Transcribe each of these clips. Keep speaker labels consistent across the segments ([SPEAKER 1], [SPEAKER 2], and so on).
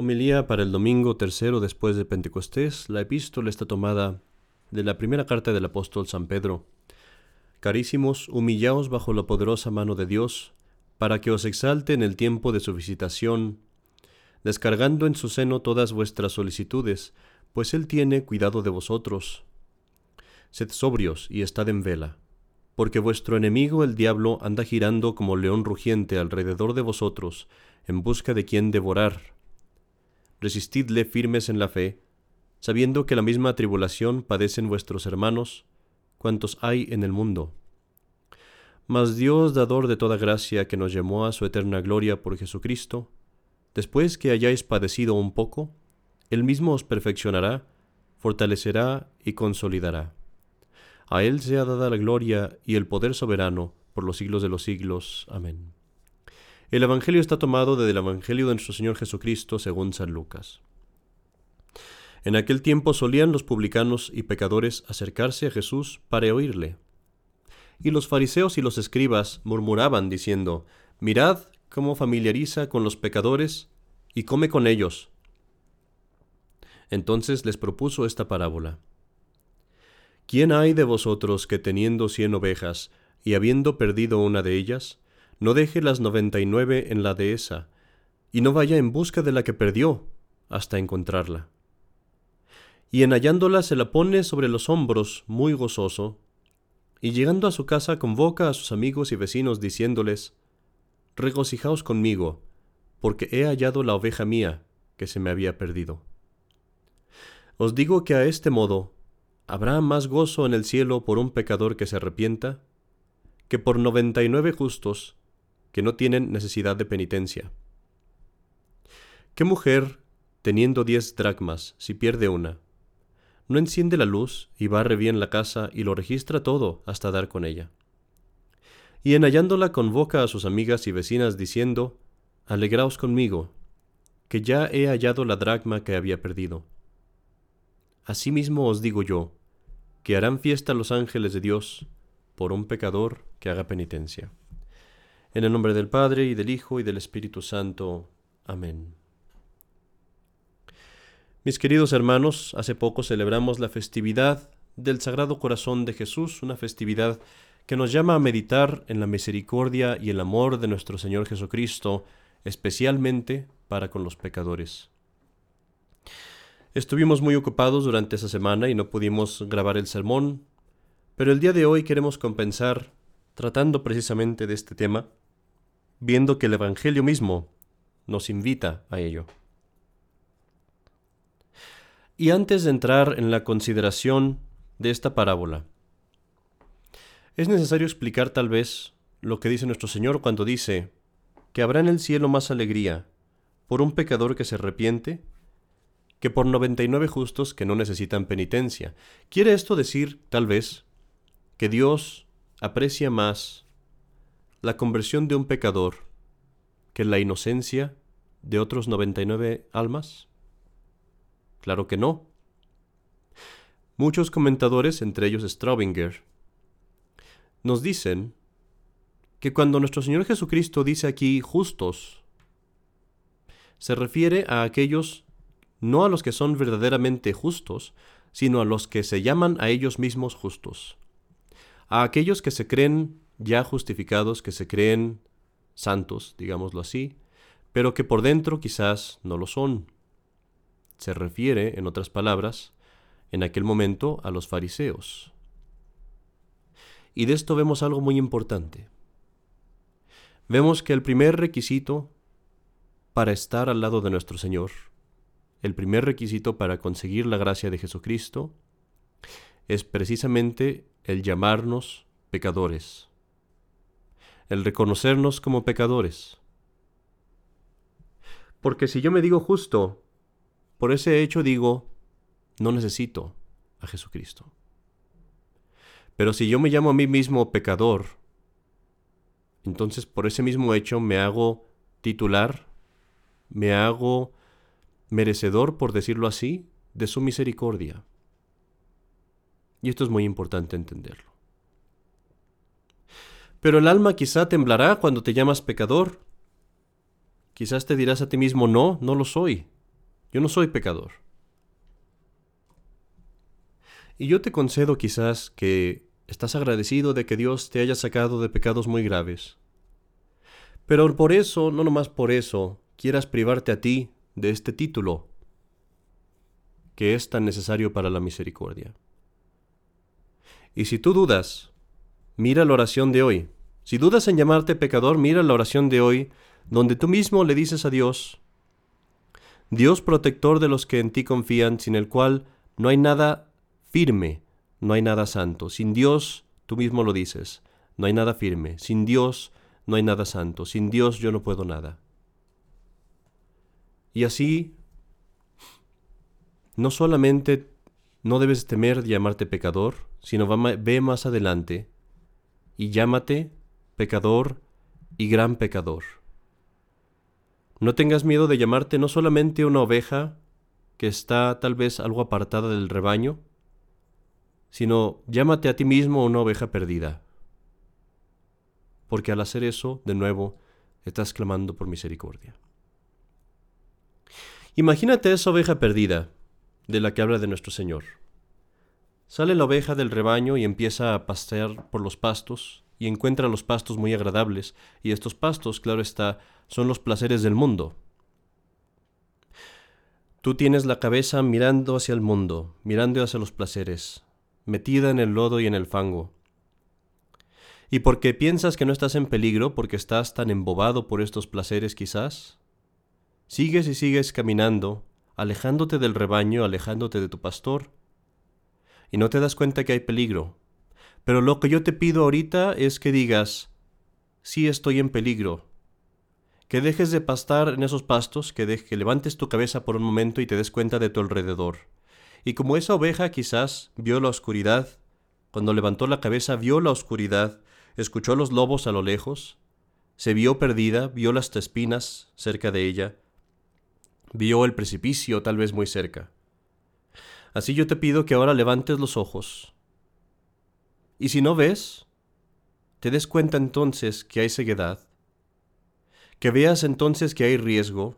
[SPEAKER 1] Homilía para el domingo tercero después de Pentecostés. La epístola está tomada de la primera carta del apóstol San Pedro. Carísimos, humillaos bajo la poderosa mano de Dios, para que os exalte en el tiempo de su visitación, descargando en su seno todas vuestras solicitudes, pues Él tiene cuidado de vosotros. Sed sobrios y estad en vela, porque vuestro enemigo el diablo anda girando como león rugiente alrededor de vosotros, en busca de quien devorar resistidle firmes en la fe, sabiendo que la misma tribulación padecen vuestros hermanos, cuantos hay en el mundo. Mas Dios, dador de toda gracia, que nos llamó a su eterna gloria por Jesucristo, después que hayáis padecido un poco, Él mismo os perfeccionará, fortalecerá y consolidará. A Él sea dada la gloria y el poder soberano por los siglos de los siglos. Amén. El Evangelio está tomado del Evangelio de nuestro Señor Jesucristo según San Lucas. En aquel tiempo solían los publicanos y pecadores acercarse a Jesús para oírle. Y los fariseos y los escribas murmuraban diciendo, Mirad cómo familiariza con los pecadores y come con ellos. Entonces les propuso esta parábola. ¿Quién hay de vosotros que teniendo cien ovejas y habiendo perdido una de ellas, no deje las noventa y nueve en la dehesa, y no vaya en busca de la que perdió hasta encontrarla. Y en hallándola se la pone sobre los hombros muy gozoso, y llegando a su casa convoca a sus amigos y vecinos diciéndoles, Regocijaos conmigo, porque he hallado la oveja mía que se me había perdido. Os digo que a este modo habrá más gozo en el cielo por un pecador que se arrepienta, que por noventa y nueve justos que no tienen necesidad de penitencia. ¿Qué mujer, teniendo diez dracmas, si pierde una, no enciende la luz y barre bien la casa y lo registra todo hasta dar con ella? Y en hallándola convoca a sus amigas y vecinas diciendo, Alegraos conmigo, que ya he hallado la dracma que había perdido. Asimismo os digo yo, que harán fiesta los ángeles de Dios por un pecador que haga penitencia. En el nombre del Padre, y del Hijo, y del Espíritu Santo. Amén. Mis queridos hermanos, hace poco celebramos la festividad del Sagrado Corazón de Jesús, una festividad que nos llama a meditar en la misericordia y el amor de nuestro Señor Jesucristo, especialmente para con los pecadores. Estuvimos muy ocupados durante esa semana y no pudimos grabar el sermón, pero el día de hoy queremos compensar tratando precisamente de este tema, viendo que el Evangelio mismo nos invita a ello. Y antes de entrar en la consideración de esta parábola, es necesario explicar tal vez lo que dice nuestro Señor cuando dice que habrá en el cielo más alegría por un pecador que se arrepiente que por noventa y nueve justos que no necesitan penitencia. ¿Quiere esto decir, tal vez, que Dios aprecia más la conversión de un pecador que la inocencia de otros 99 almas? Claro que no. Muchos comentadores, entre ellos Straubinger, nos dicen que cuando nuestro Señor Jesucristo dice aquí justos, se refiere a aquellos, no a los que son verdaderamente justos, sino a los que se llaman a ellos mismos justos a aquellos que se creen ya justificados, que se creen santos, digámoslo así, pero que por dentro quizás no lo son. Se refiere, en otras palabras, en aquel momento a los fariseos. Y de esto vemos algo muy importante. Vemos que el primer requisito para estar al lado de nuestro Señor, el primer requisito para conseguir la gracia de Jesucristo, es precisamente el llamarnos pecadores, el reconocernos como pecadores. Porque si yo me digo justo, por ese hecho digo, no necesito a Jesucristo. Pero si yo me llamo a mí mismo pecador, entonces por ese mismo hecho me hago titular, me hago merecedor, por decirlo así, de su misericordia. Y esto es muy importante entenderlo. Pero el alma quizá temblará cuando te llamas pecador. Quizás te dirás a ti mismo, no, no lo soy. Yo no soy pecador. Y yo te concedo quizás que estás agradecido de que Dios te haya sacado de pecados muy graves. Pero por eso, no nomás por eso, quieras privarte a ti de este título que es tan necesario para la misericordia. Y si tú dudas, mira la oración de hoy. Si dudas en llamarte pecador, mira la oración de hoy, donde tú mismo le dices a Dios, Dios protector de los que en ti confían, sin el cual no hay nada firme, no hay nada santo. Sin Dios, tú mismo lo dices, no hay nada firme. Sin Dios, no hay nada santo. Sin Dios yo no puedo nada. Y así, no solamente no debes temer llamarte pecador, sino ve más adelante y llámate pecador y gran pecador. No tengas miedo de llamarte no solamente una oveja que está tal vez algo apartada del rebaño, sino llámate a ti mismo una oveja perdida. Porque al hacer eso, de nuevo, estás clamando por misericordia. Imagínate esa oveja perdida de la que habla de nuestro Señor. Sale la oveja del rebaño y empieza a pasear por los pastos y encuentra los pastos muy agradables, y estos pastos, claro está, son los placeres del mundo. Tú tienes la cabeza mirando hacia el mundo, mirando hacia los placeres, metida en el lodo y en el fango. Y porque piensas que no estás en peligro, porque estás tan embobado por estos placeres quizás, sigues y sigues caminando, alejándote del rebaño, alejándote de tu pastor, y no te das cuenta que hay peligro. Pero lo que yo te pido ahorita es que digas, sí estoy en peligro, que dejes de pastar en esos pastos, que, que levantes tu cabeza por un momento y te des cuenta de tu alrededor y como esa oveja quizás vio la oscuridad, cuando levantó la cabeza vio la oscuridad, escuchó los lobos a lo lejos, se vio perdida, vio las espinas cerca de ella, vio el precipicio tal vez muy cerca. Así yo te pido que ahora levantes los ojos. Y si no ves, te des cuenta entonces que hay ceguedad, que veas entonces que hay riesgo,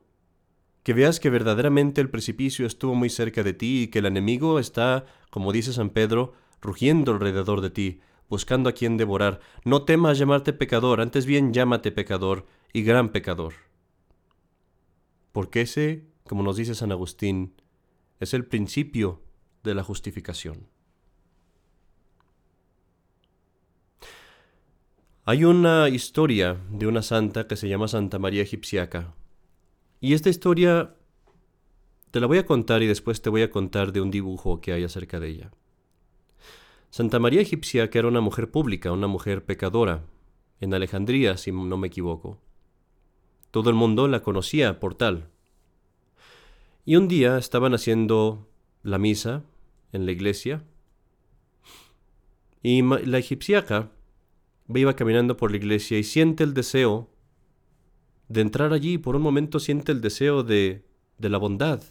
[SPEAKER 1] que veas que verdaderamente el precipicio estuvo muy cerca de ti y que el enemigo está, como dice San Pedro, rugiendo alrededor de ti, buscando a quien devorar. No temas llamarte pecador, antes bien llámate pecador y gran pecador. Porque ese, como nos dice San Agustín, es el principio de la justificación. Hay una historia de una santa que se llama Santa María Egipciaca, y esta historia te la voy a contar y después te voy a contar de un dibujo que hay acerca de ella. Santa María Egipcia, que era una mujer pública, una mujer pecadora, en Alejandría, si no me equivoco. Todo el mundo la conocía por tal. Y un día estaban haciendo la misa en la iglesia y la egipciaca iba caminando por la iglesia y siente el deseo de entrar allí por un momento siente el deseo de, de la bondad,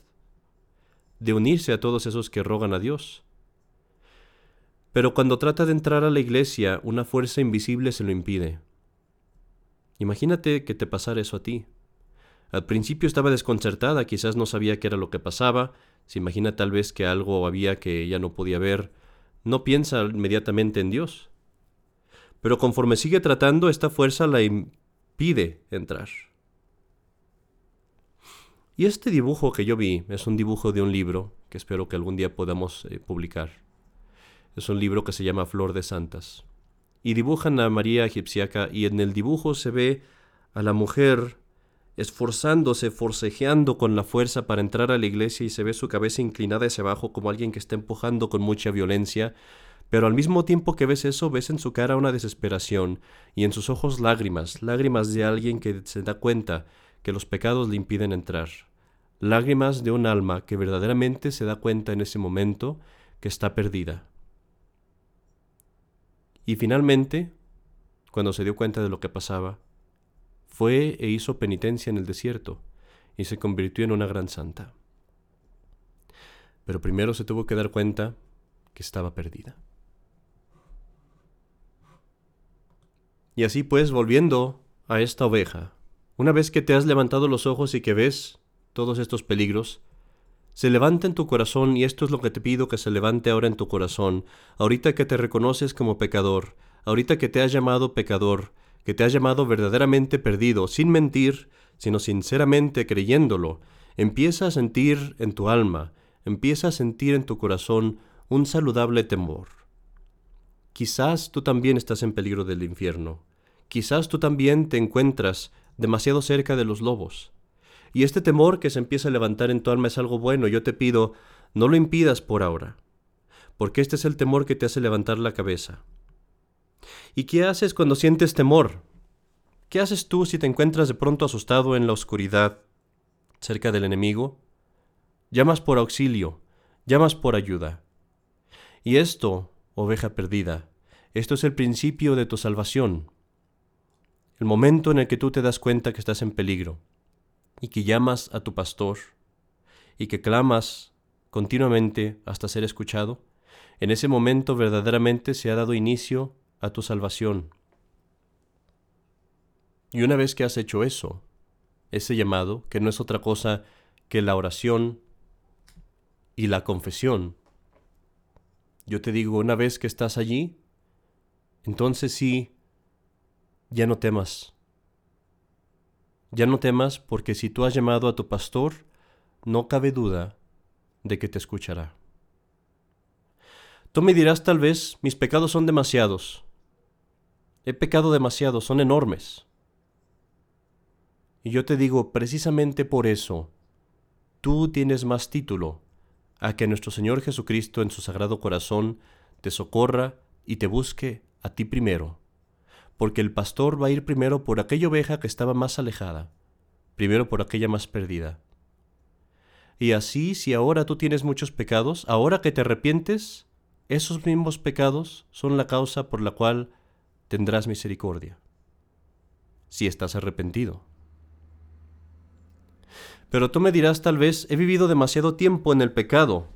[SPEAKER 1] de unirse a todos esos que rogan a Dios. Pero cuando trata de entrar a la iglesia, una fuerza invisible se lo impide. Imagínate que te pasara eso a ti. Al principio estaba desconcertada, quizás no sabía qué era lo que pasaba, se imagina tal vez que algo había que ella no podía ver, no piensa inmediatamente en Dios. Pero conforme sigue tratando, esta fuerza la impide entrar. Y este dibujo que yo vi es un dibujo de un libro que espero que algún día podamos eh, publicar. Es un libro que se llama Flor de Santas. Y dibujan a María egipciaca y en el dibujo se ve a la mujer esforzándose, forcejeando con la fuerza para entrar a la iglesia y se ve su cabeza inclinada hacia abajo como alguien que está empujando con mucha violencia, pero al mismo tiempo que ves eso, ves en su cara una desesperación y en sus ojos lágrimas, lágrimas de alguien que se da cuenta que los pecados le impiden entrar lágrimas de un alma que verdaderamente se da cuenta en ese momento que está perdida. Y finalmente, cuando se dio cuenta de lo que pasaba, fue e hizo penitencia en el desierto y se convirtió en una gran santa. Pero primero se tuvo que dar cuenta que estaba perdida. Y así pues, volviendo a esta oveja, una vez que te has levantado los ojos y que ves todos estos peligros, se levanta en tu corazón y esto es lo que te pido que se levante ahora en tu corazón, ahorita que te reconoces como pecador, ahorita que te has llamado pecador, que te has llamado verdaderamente perdido, sin mentir, sino sinceramente creyéndolo, empieza a sentir en tu alma, empieza a sentir en tu corazón un saludable temor. Quizás tú también estás en peligro del infierno, quizás tú también te encuentras demasiado cerca de los lobos. Y este temor que se empieza a levantar en tu alma es algo bueno. Yo te pido, no lo impidas por ahora, porque este es el temor que te hace levantar la cabeza. ¿Y qué haces cuando sientes temor? ¿Qué haces tú si te encuentras de pronto asustado en la oscuridad, cerca del enemigo? Llamas por auxilio, llamas por ayuda. Y esto, oveja perdida, esto es el principio de tu salvación, el momento en el que tú te das cuenta que estás en peligro y que llamas a tu pastor y que clamas continuamente hasta ser escuchado, en ese momento verdaderamente se ha dado inicio a tu salvación. Y una vez que has hecho eso, ese llamado, que no es otra cosa que la oración y la confesión, yo te digo, una vez que estás allí, entonces sí, ya no temas. Ya no temas porque si tú has llamado a tu pastor, no cabe duda de que te escuchará. Tú me dirás tal vez, mis pecados son demasiados. He pecado demasiado, son enormes. Y yo te digo, precisamente por eso, tú tienes más título a que nuestro Señor Jesucristo en su sagrado corazón te socorra y te busque a ti primero porque el pastor va a ir primero por aquella oveja que estaba más alejada, primero por aquella más perdida. Y así, si ahora tú tienes muchos pecados, ahora que te arrepientes, esos mismos pecados son la causa por la cual tendrás misericordia, si estás arrepentido. Pero tú me dirás tal vez, he vivido demasiado tiempo en el pecado,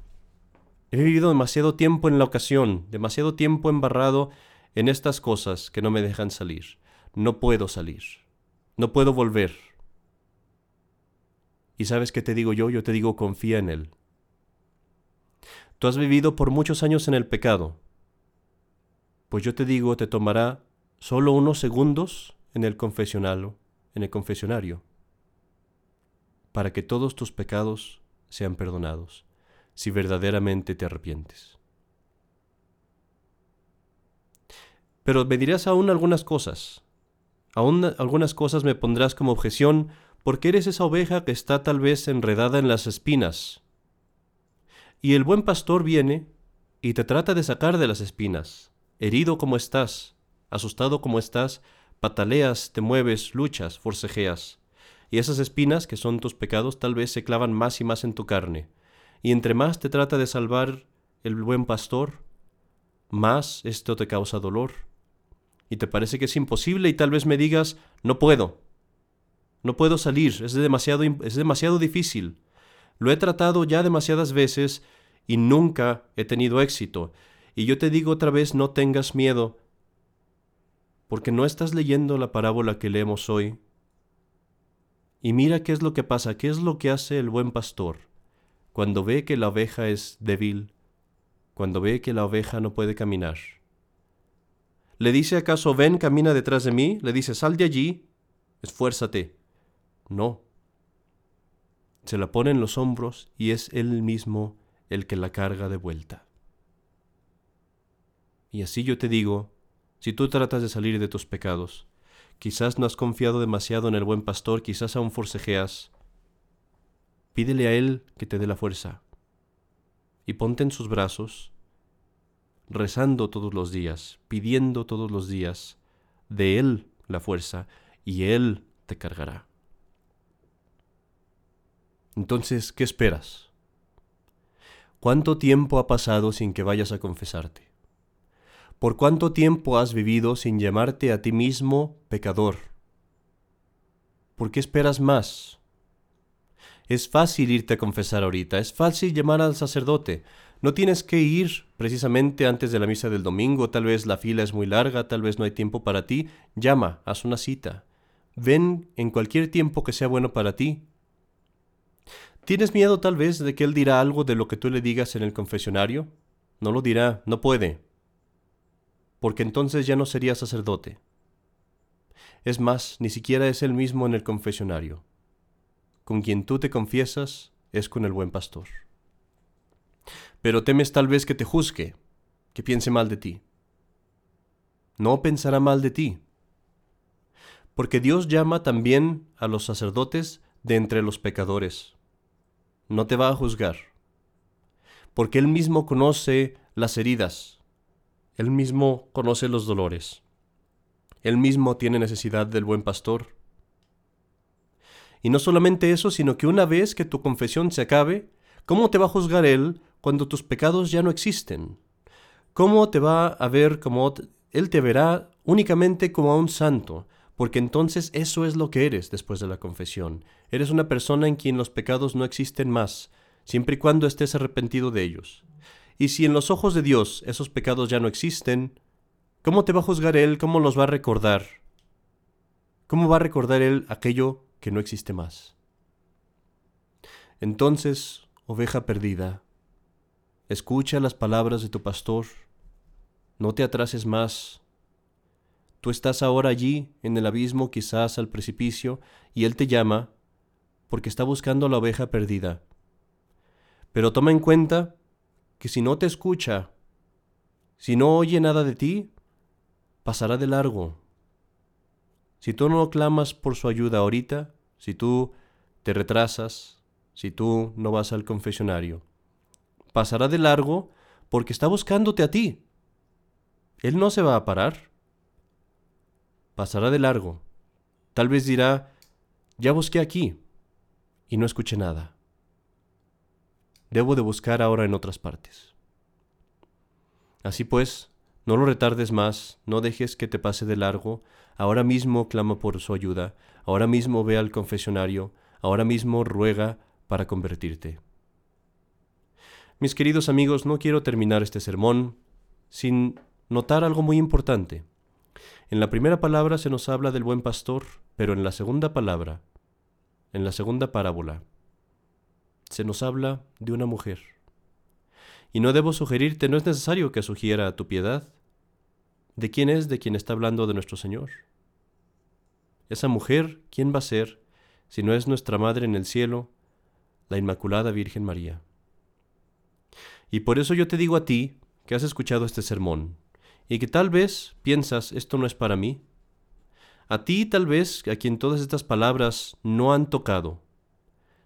[SPEAKER 1] he vivido demasiado tiempo en la ocasión, demasiado tiempo embarrado en estas cosas que no me dejan salir. No puedo salir. No puedo volver. ¿Y sabes qué te digo yo? Yo te digo confía en Él. Tú has vivido por muchos años en el pecado. Pues yo te digo, te tomará solo unos segundos en el confesional, en el confesionario, para que todos tus pecados sean perdonados, si verdaderamente te arrepientes. Pero me dirás aún algunas cosas. Aún algunas cosas me pondrás como objeción porque eres esa oveja que está tal vez enredada en las espinas. Y el buen pastor viene y te trata de sacar de las espinas. Herido como estás, asustado como estás, pataleas, te mueves, luchas, forcejeas. Y esas espinas, que son tus pecados, tal vez se clavan más y más en tu carne. Y entre más te trata de salvar el buen pastor, más esto te causa dolor y te parece que es imposible y tal vez me digas, no puedo, no puedo salir, es demasiado, es demasiado difícil. Lo he tratado ya demasiadas veces y nunca he tenido éxito. Y yo te digo otra vez, no tengas miedo, porque no estás leyendo la parábola que leemos hoy. Y mira qué es lo que pasa, qué es lo que hace el buen pastor cuando ve que la oveja es débil, cuando ve que la oveja no puede caminar. ¿Le dice acaso, ven, camina detrás de mí? ¿Le dice, sal de allí? Esfuérzate. No. Se la pone en los hombros y es él mismo el que la carga de vuelta. Y así yo te digo, si tú tratas de salir de tus pecados, quizás no has confiado demasiado en el buen pastor, quizás aún forcejeas, pídele a él que te dé la fuerza y ponte en sus brazos rezando todos los días, pidiendo todos los días de Él la fuerza y Él te cargará. Entonces, ¿qué esperas? ¿Cuánto tiempo ha pasado sin que vayas a confesarte? ¿Por cuánto tiempo has vivido sin llamarte a ti mismo pecador? ¿Por qué esperas más? Es fácil irte a confesar ahorita, es fácil llamar al sacerdote, no tienes que ir precisamente antes de la misa del domingo, tal vez la fila es muy larga, tal vez no hay tiempo para ti. Llama, haz una cita. Ven en cualquier tiempo que sea bueno para ti. ¿Tienes miedo tal vez de que Él dirá algo de lo que tú le digas en el confesionario? No lo dirá, no puede, porque entonces ya no sería sacerdote. Es más, ni siquiera es Él mismo en el confesionario. Con quien tú te confiesas es con el buen pastor. Pero temes tal vez que te juzgue, que piense mal de ti. No pensará mal de ti, porque Dios llama también a los sacerdotes de entre los pecadores no te va a juzgar, porque Él mismo conoce las heridas, Él mismo conoce los dolores, Él mismo tiene necesidad del buen pastor. Y no solamente eso, sino que una vez que tu confesión se acabe, ¿cómo te va a juzgar Él cuando tus pecados ya no existen? ¿Cómo te va a ver como Él te verá únicamente como a un santo? porque entonces eso es lo que eres después de la confesión. Eres una persona en quien los pecados no existen más, siempre y cuando estés arrepentido de ellos. Y si en los ojos de Dios esos pecados ya no existen, ¿cómo te va a juzgar Él? ¿Cómo los va a recordar? ¿Cómo va a recordar Él aquello que no existe más? Entonces, oveja perdida, escucha las palabras de tu pastor, no te atrases más, Tú estás ahora allí, en el abismo, quizás al precipicio, y Él te llama porque está buscando a la oveja perdida. Pero toma en cuenta que si no te escucha, si no oye nada de ti, pasará de largo. Si tú no clamas por su ayuda ahorita, si tú te retrasas, si tú no vas al confesionario, pasará de largo porque está buscándote a ti. Él no se va a parar pasará de largo. Tal vez dirá, ya busqué aquí y no escuché nada. Debo de buscar ahora en otras partes. Así pues, no lo retardes más, no dejes que te pase de largo, ahora mismo clama por su ayuda, ahora mismo ve al confesionario, ahora mismo ruega para convertirte. Mis queridos amigos, no quiero terminar este sermón sin notar algo muy importante. En la primera palabra se nos habla del buen pastor, pero en la segunda palabra, en la segunda parábola, se nos habla de una mujer. Y no debo sugerirte, no es necesario que sugiera tu piedad. ¿De quién es de quien está hablando de nuestro Señor? Esa mujer, ¿quién va a ser si no es nuestra Madre en el cielo, la Inmaculada Virgen María? Y por eso yo te digo a ti, que has escuchado este sermón, y que tal vez piensas esto no es para mí. A ti tal vez a quien todas estas palabras no han tocado.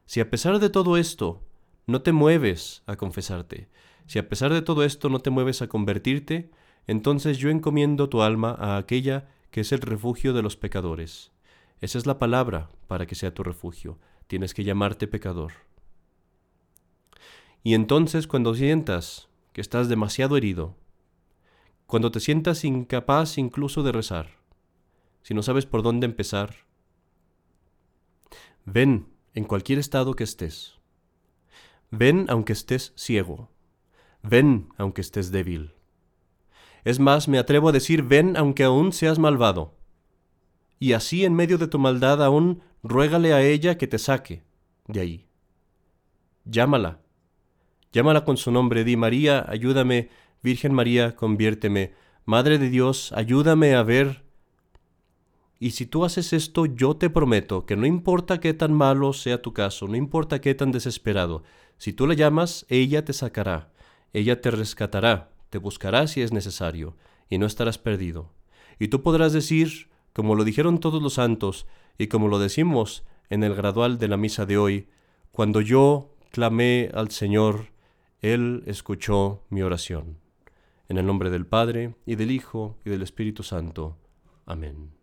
[SPEAKER 1] Si a pesar de todo esto no te mueves a confesarte, si a pesar de todo esto no te mueves a convertirte, entonces yo encomiendo tu alma a aquella que es el refugio de los pecadores. Esa es la palabra para que sea tu refugio. Tienes que llamarte pecador. Y entonces cuando sientas que estás demasiado herido, cuando te sientas incapaz incluso de rezar, si no sabes por dónde empezar, ven en cualquier estado que estés. Ven aunque estés ciego. Ven aunque estés débil. Es más, me atrevo a decir, ven aunque aún seas malvado. Y así en medio de tu maldad aún ruégale a ella que te saque de ahí. Llámala. Llámala con su nombre. Di María, ayúdame Virgen María, conviérteme. Madre de Dios, ayúdame a ver. Y si tú haces esto, yo te prometo que no importa qué tan malo sea tu caso, no importa qué tan desesperado, si tú la llamas, ella te sacará, ella te rescatará, te buscará si es necesario, y no estarás perdido. Y tú podrás decir, como lo dijeron todos los santos, y como lo decimos en el gradual de la misa de hoy, cuando yo clamé al Señor, Él escuchó mi oración. En el nombre del Padre, y del Hijo, y del Espíritu Santo. Amén.